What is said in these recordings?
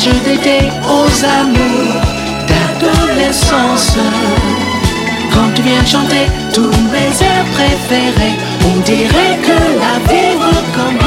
voyage d'été aux amours d'adolescence. Quand tu viens chanter tous mes airs préférés, on dirait que la vie recommence.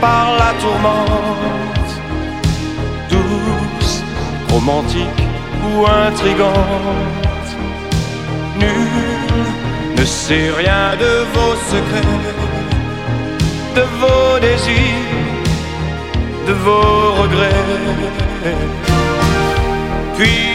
Par la tourmente, douce, romantique ou intrigante. Nul ne sait rien de vos secrets, de vos désirs, de vos regrets. Puissance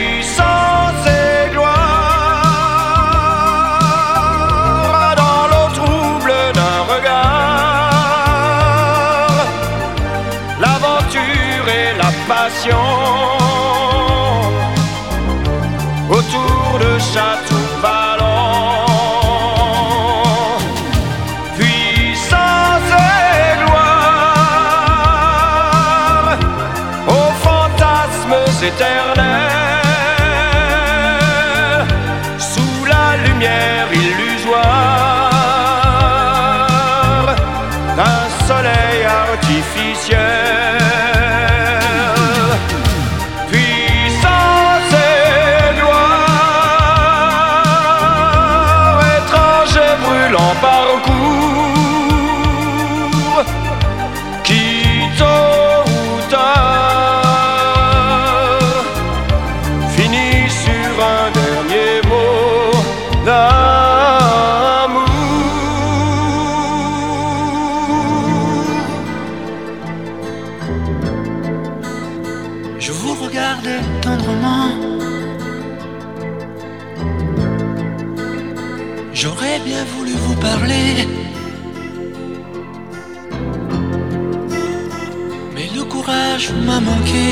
J'aurais bien voulu vous parler. Mais le courage m'a manqué.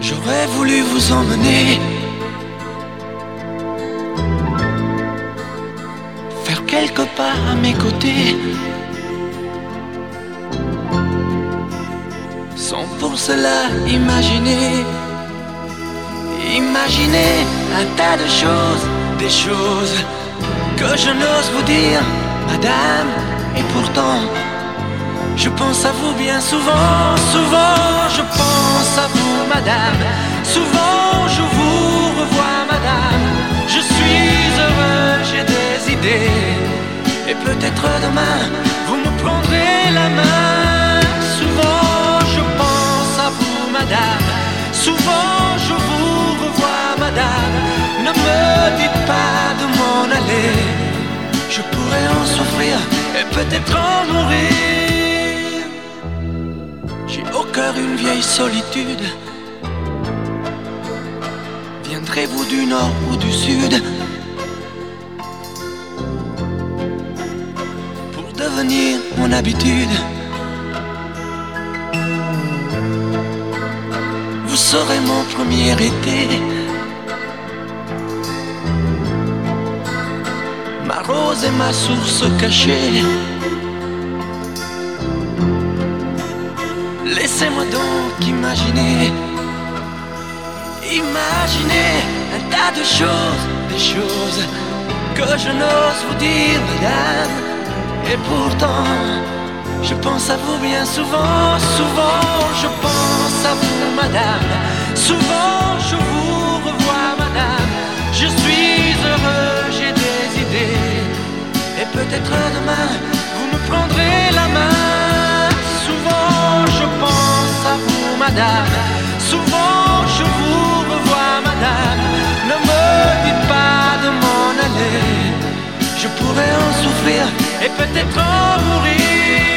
J'aurais voulu vous emmener. Faire quelques pas à mes côtés. Sans pour cela imaginer, imaginer un tas de choses, des choses que je n'ose vous dire, madame. Et pourtant, je pense à vous bien souvent, souvent, je pense à vous, madame. Souvent, je vous revois, madame. Je suis heureux, j'ai des idées. Et peut-être demain, vous me prendrez la main. Souvent, je pense à vous, madame. Souvent, je vous ne me dites pas de m'en aller. Je pourrais en souffrir et peut-être en mourir. J'ai au cœur une vieille solitude. Viendrez-vous du nord ou du sud? Pour devenir mon habitude. Vous serez mon premier été. Rose et ma source cachée. Laissez-moi donc imaginer. Imaginez un tas de choses, des choses que je n'ose vous dire, madame. Et pourtant, je pense à vous bien souvent, souvent, je pense à vous, madame. Souvent, je vous revois, madame. Je suis heureux, j'ai des idées. Et peut-être demain, vous me prendrez la main. Souvent, je pense à vous, madame. Souvent, je vous revois, madame. Ne me dites pas de m'en aller. Je pourrais en souffrir et peut-être en mourir.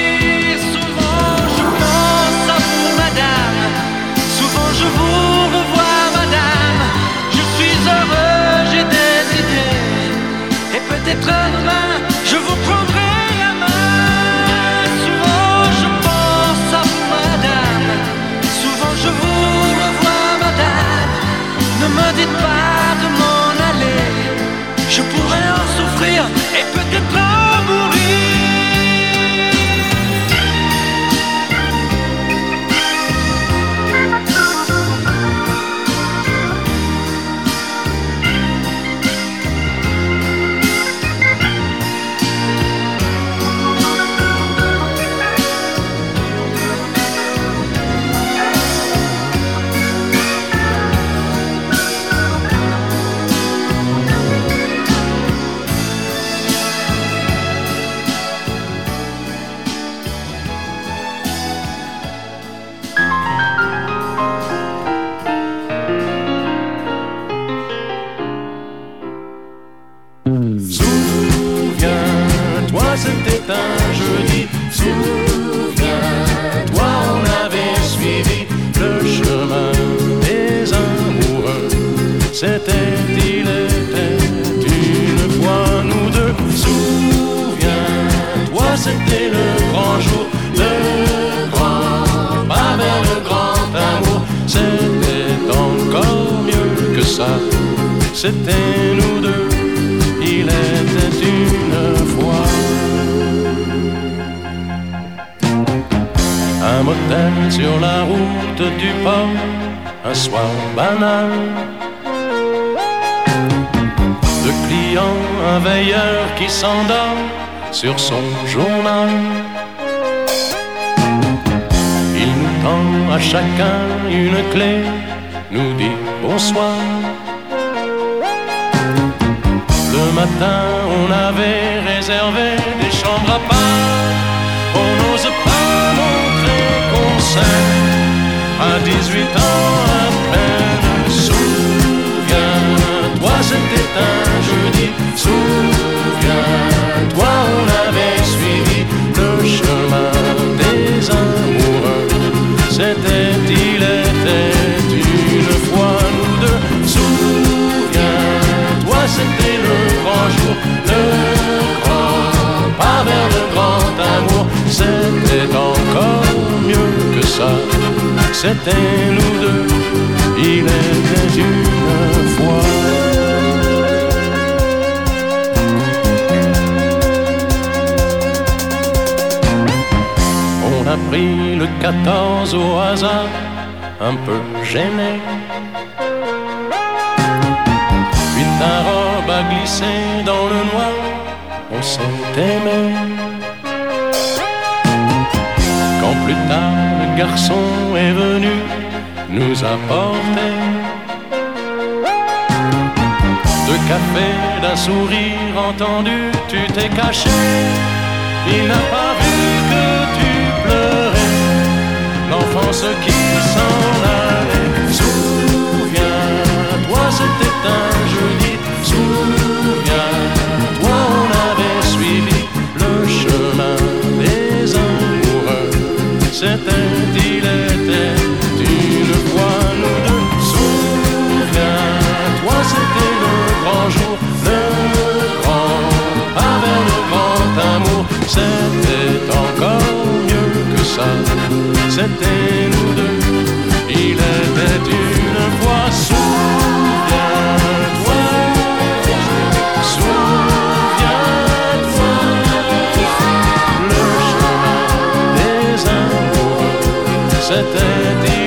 Sur son journal. Il nous tend à chacun une clé, nous dit bonsoir. Le matin, on avait réservé des chambres à part. On n'ose pas montrer qu'on s'aime à 18 ans c'était un jeudi. Souviens-toi, on avait suivi le chemin des amoureux. C'était, il était une fois nous deux. Souviens-toi, c'était le grand jour, le grand pas vers le grand amour. C'était encore mieux que ça. C'était nous deux, il était une fois. Pris le 14 au hasard, un peu gêné. Puis ta robe a glissé dans le noir, on s'est aimé. Quand plus tard le garçon est venu nous apporter deux cafés d'un sourire entendu, tu t'es caché. Il n'a pas vu ce qui s'en allait. Souviens-toi, c'était un jeudi. Souviens-toi, on avait suivi le chemin des amoureux. C'était il était une fois nous deux. Souviens-toi, c'était le grand jour, le grand avec le grand amour. C'était c'était nous deux. Il était une fois souviens-toi, souviens-toi, le chemin des amours, c'était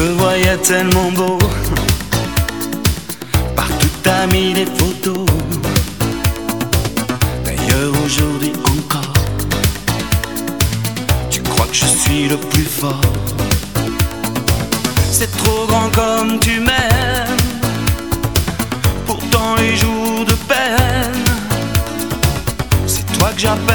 me voyais tellement beau. Partout t'as mis des photos. D'ailleurs aujourd'hui encore, tu crois que je suis le plus fort. C'est trop grand comme tu m'aimes. Pourtant les jours de peine, c'est toi que j'appelle.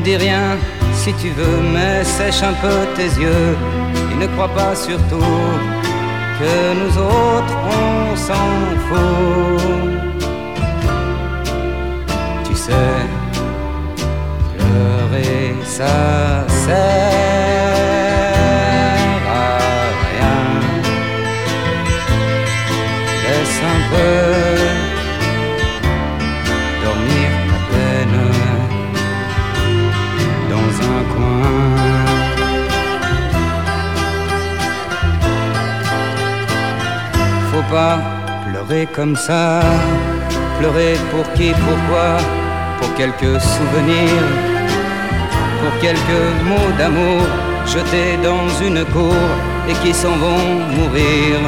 dis rien si tu veux, mais sèche un peu tes yeux et ne crois pas surtout que nous autres on s'en fout. Tu sais, pleurer ça sert à rien. Laisse un peu. Pleurer comme ça, pleurer pour qui, pourquoi, pour quelques souvenirs pour quelques mots d'amour jetés dans une cour et qui s'en vont mourir.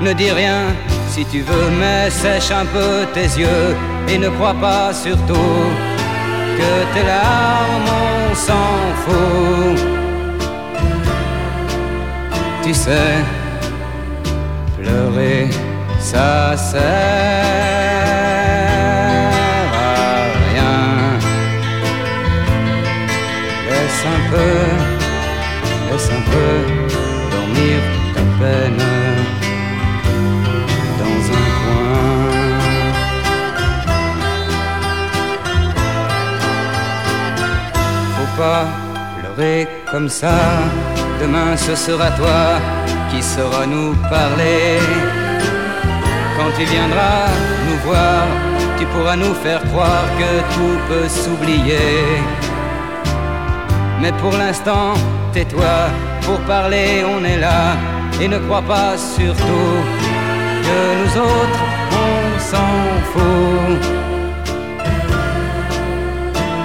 Ne dis rien si tu veux, mais sèche un peu tes yeux et ne crois pas surtout que tes larmes, on s'en fout. Tu sais, pleurer, ça sert. un peu, laisse un peu dormir ta peine dans un coin. Faut pas pleurer comme ça, demain ce sera toi qui saura nous parler. Quand tu viendras nous voir, tu pourras nous faire croire que tout peut s'oublier mais pour l'instant, tais-toi, pour parler on est là. Et ne crois pas surtout que nous autres, on s'en fout.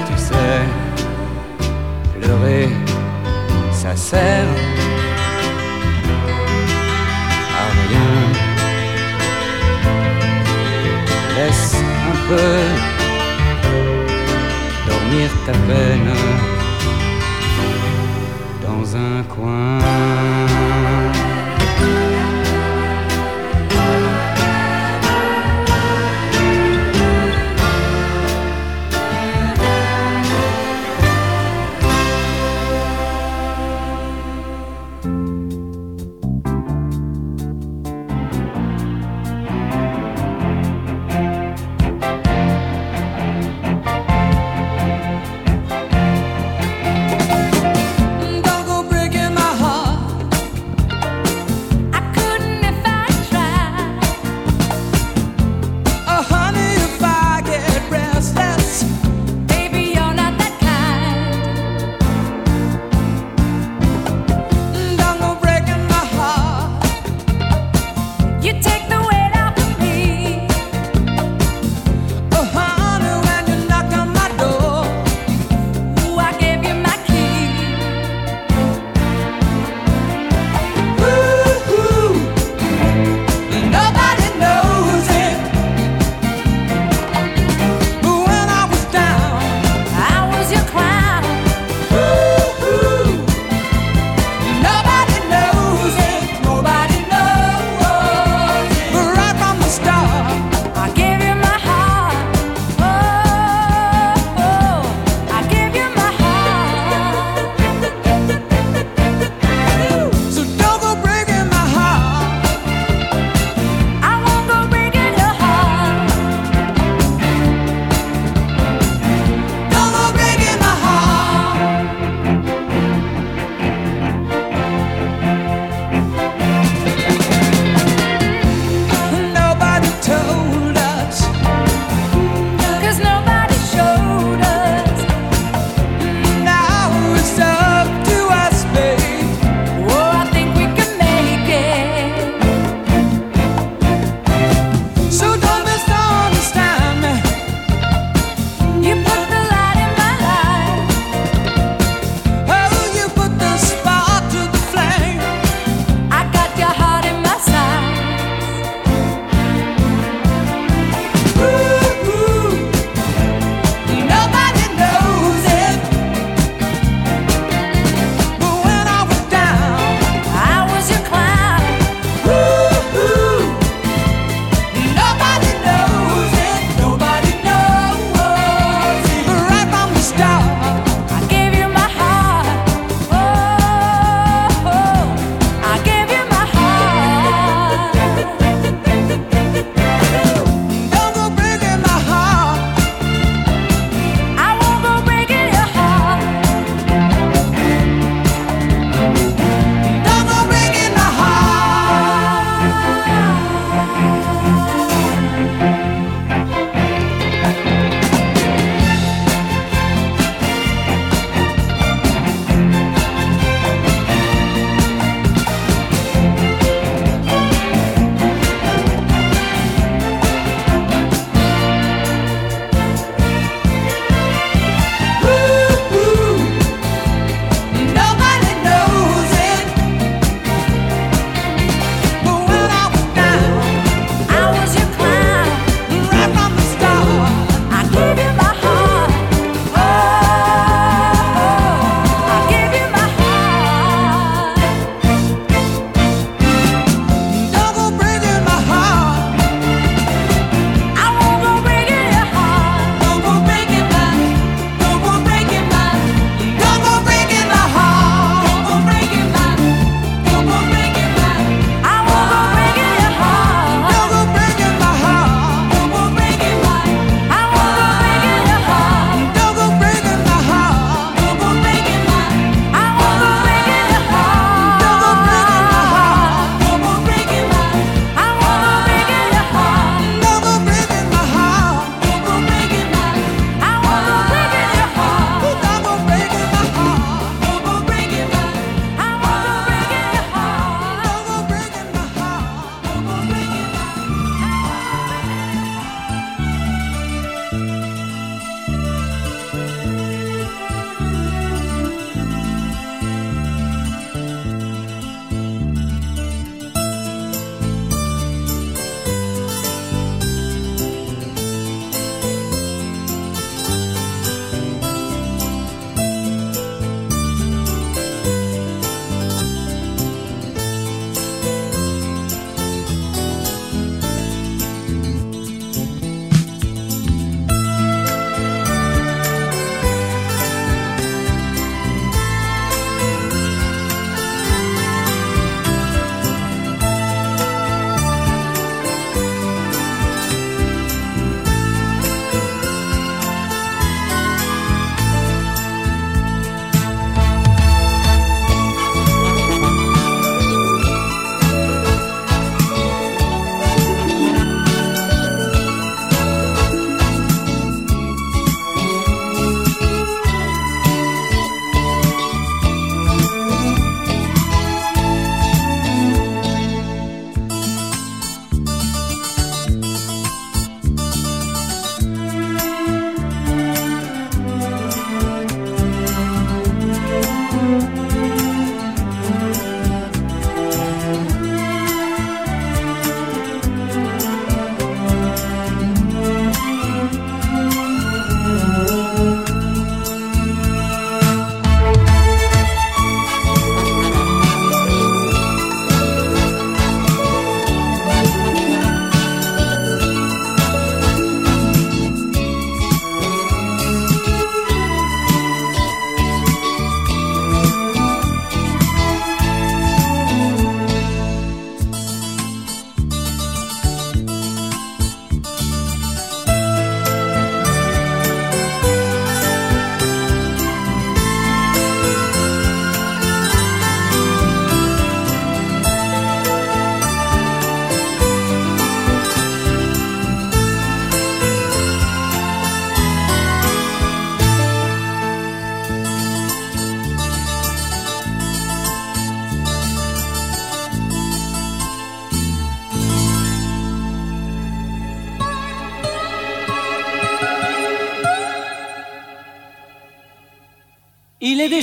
Tu sais, pleurer, ça sert Laisse un peu dormir ta peine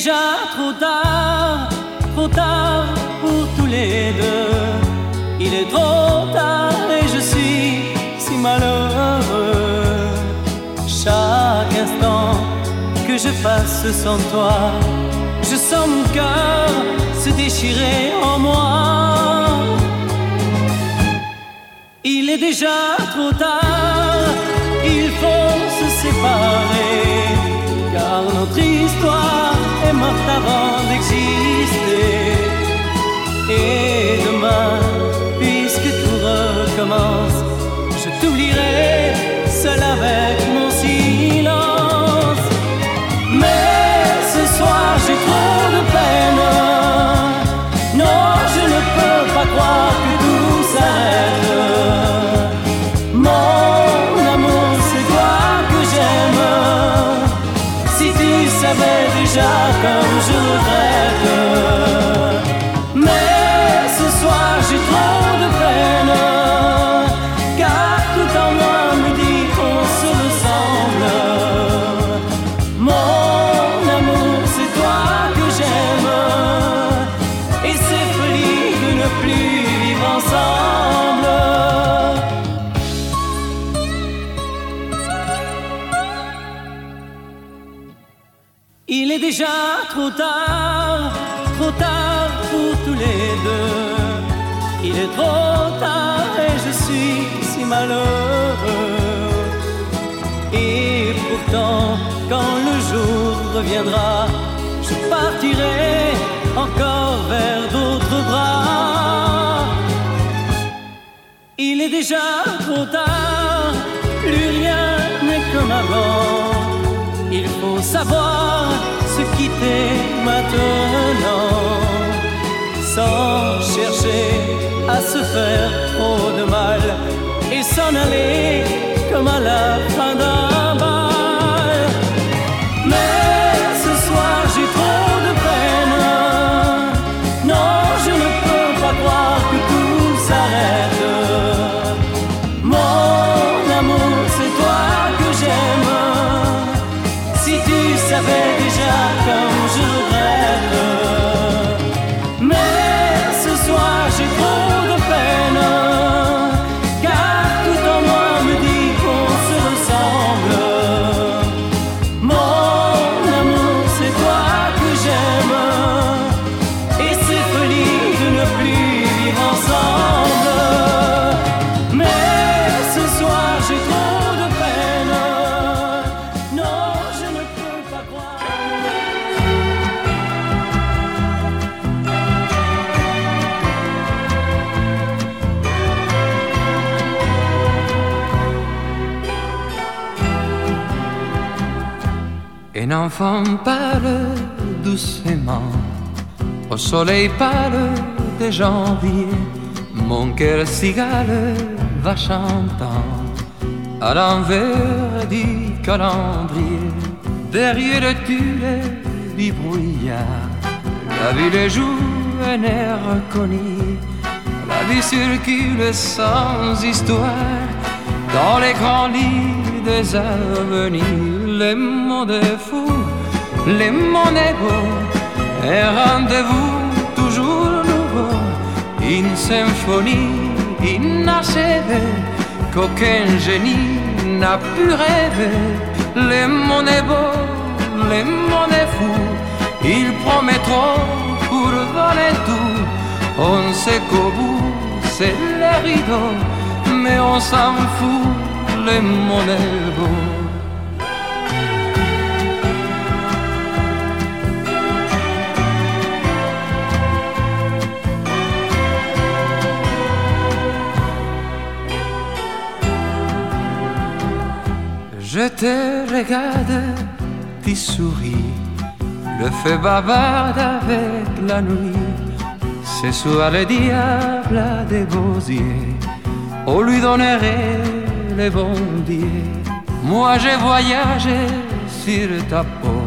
déjà trop tard, trop tard pour tous les deux. Il est trop tard et je suis si malheureux. Chaque instant que je passe sans toi, je sens mon cœur se déchirer en moi. Il est déjà trop tard, il faut se séparer, car notre histoire avant d'exister. Et demain, puisque tout recommence, je t'oublierai seul avec reviendra, je partirai encore vers d'autres bras. Il est déjà trop tard, plus rien n'est comme avant. Il faut savoir se quitter maintenant, sans chercher à se faire trop de mal et s'en aller comme à la fin d'un savais déjà comme je regrette. Enfant parle doucement au soleil pâle de janvier. Mon cœur cigale va chantant à l'envers du calendrier. Derrière le tulle du brouillard, la ville joue un air connu. La vie circule sans histoire dans les grands lits des avenirs. Le monde est fou, le monde est beau, un rendez-vous toujours nouveau, une symphonie inachevée qu'aucun génie n'a pu rêver. Le monde est beau, le monde est fou, il promet trop pour voler tout. On sait qu'au bout c'est le rideau, mais on s'en fout, le monde est Je te regarde, tu souris, le feu bavarde avec la nuit. Ce soir le diable a des beaux yeux, on lui donnerait les bons dieux. Moi j'ai voyagé sur ta peau,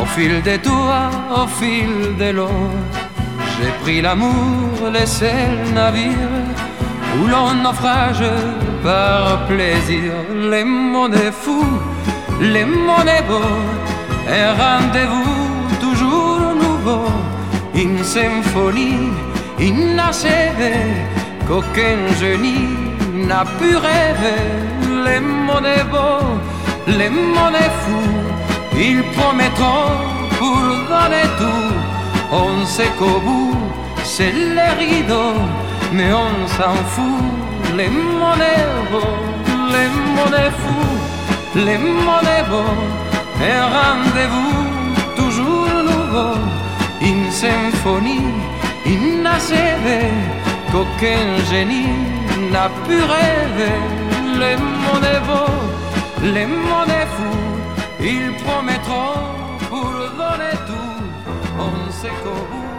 au fil des toits, au fil de l'eau. J'ai pris l'amour, les seuls navires où l'on naufrage par plaisir. Le monde est fou, le monde est beau, un rendez-vous une symphonie inachevée qu'aucun génie n'a pu rêver. Les monnaies beaux, les monnaies fous, ils promettront pour donner tout. On sait qu'au bout, c'est les rideaux, mais on s'en fout. Les beaux, les monnaies fous, les monnaies beaux, un rendez-vous toujours nouveau, une symphonie inachevée qu'aucun génie n'a pu rêver. Les monnaies les monnaies fous, ils promettront pour donner tout. On sait qu'au bout,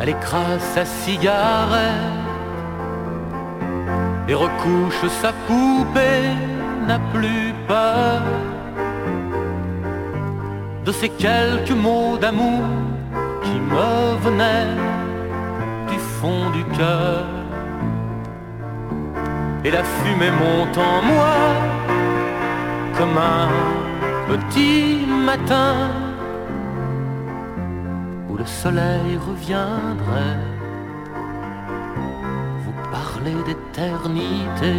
Elle écrase sa cigarette et recouche sa poupée, n'a plus peur de ces quelques mots d'amour qui me venaient du fond du cœur. Et la fumée monte en moi comme un petit matin le soleil reviendrait vous parler d'éternité.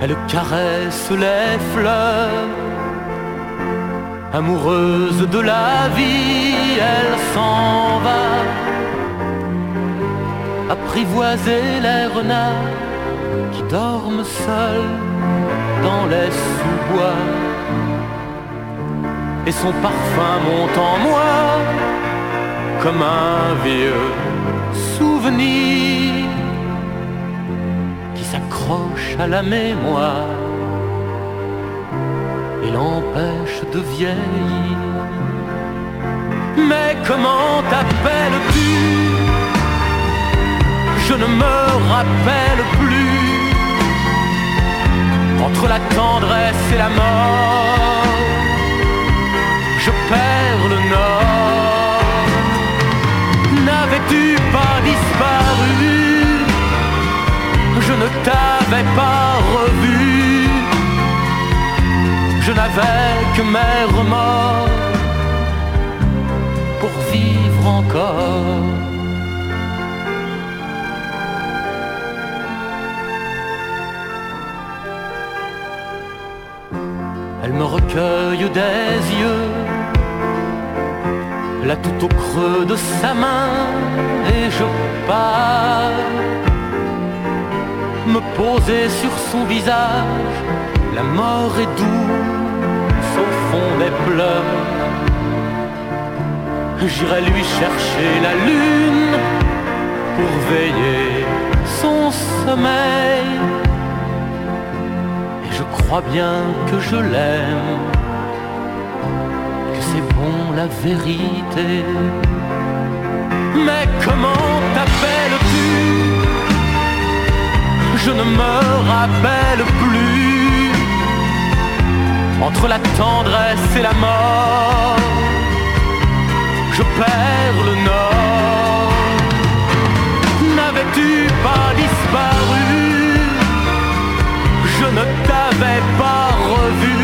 Elle caresse les fleurs, amoureuse de la vie, elle s'en va. Apprivoiser les renards qui dorment seuls dans les sous-bois et son parfum monte en moi comme un vieux souvenir qui s'accroche à la mémoire et l'empêche de vieillir. Mais comment t'appelles-tu? Je ne me rappelle plus entre la tendresse et la mort perds le nord. N'avais-tu pas disparu? Je ne t'avais pas revu. Je n'avais que mes remords pour vivre encore. Elle me recueille des yeux, là tout au creux de sa main, et je pars me poser sur son visage. La mort est douce au fond des pleurs. J'irai lui chercher la lune pour veiller son sommeil je crois bien que je l'aime, la vérité. Mais comment t'appelles-tu? Je ne me rappelle plus. Entre la tendresse et la mort, je perds le nord. N'avais-tu pas disparu? Je ne t'avais pas revu.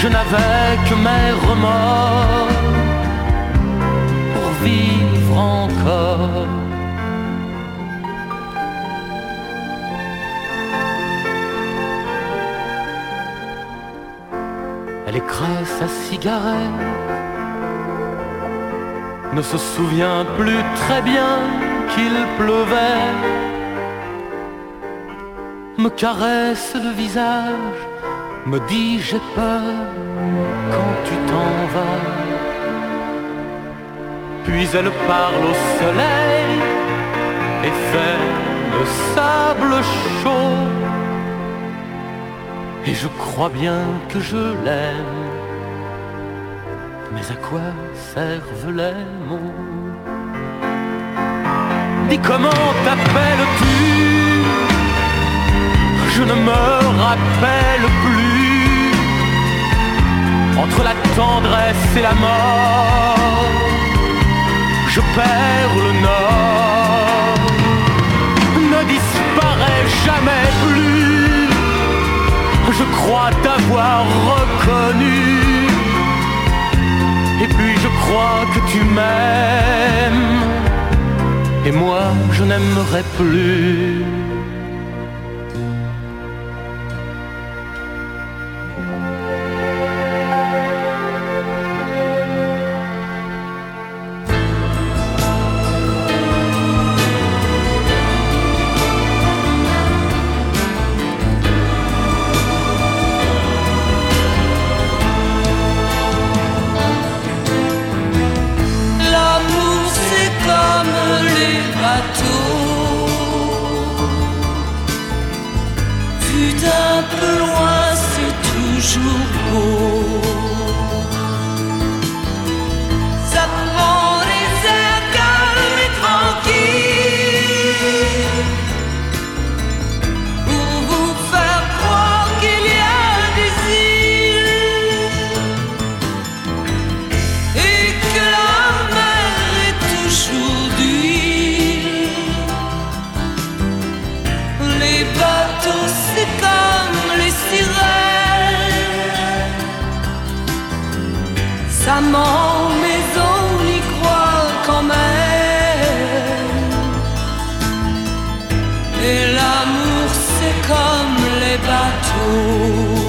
Je n'avais que mes remords pour vivre encore. Elle écrase sa cigarette, ne se souvient plus très bien qu'il pleuvait me caresse le visage, me dit j'ai peur quand tu t'en vas. Puis elle parle au soleil et fait le sable chaud. Et je crois bien que je l'aime. Mais à quoi servent les mots? Dis comment t'appelles-tu? Je ne me rappelle plus entre la tendresse et la mort, je perds le nord. Ne disparais jamais plus, je crois t'avoir reconnu. Et puis je crois que tu m'aimes, et moi je n'aimerais plus. mais on y croit quand même. Et l'amour, c'est comme les bateaux.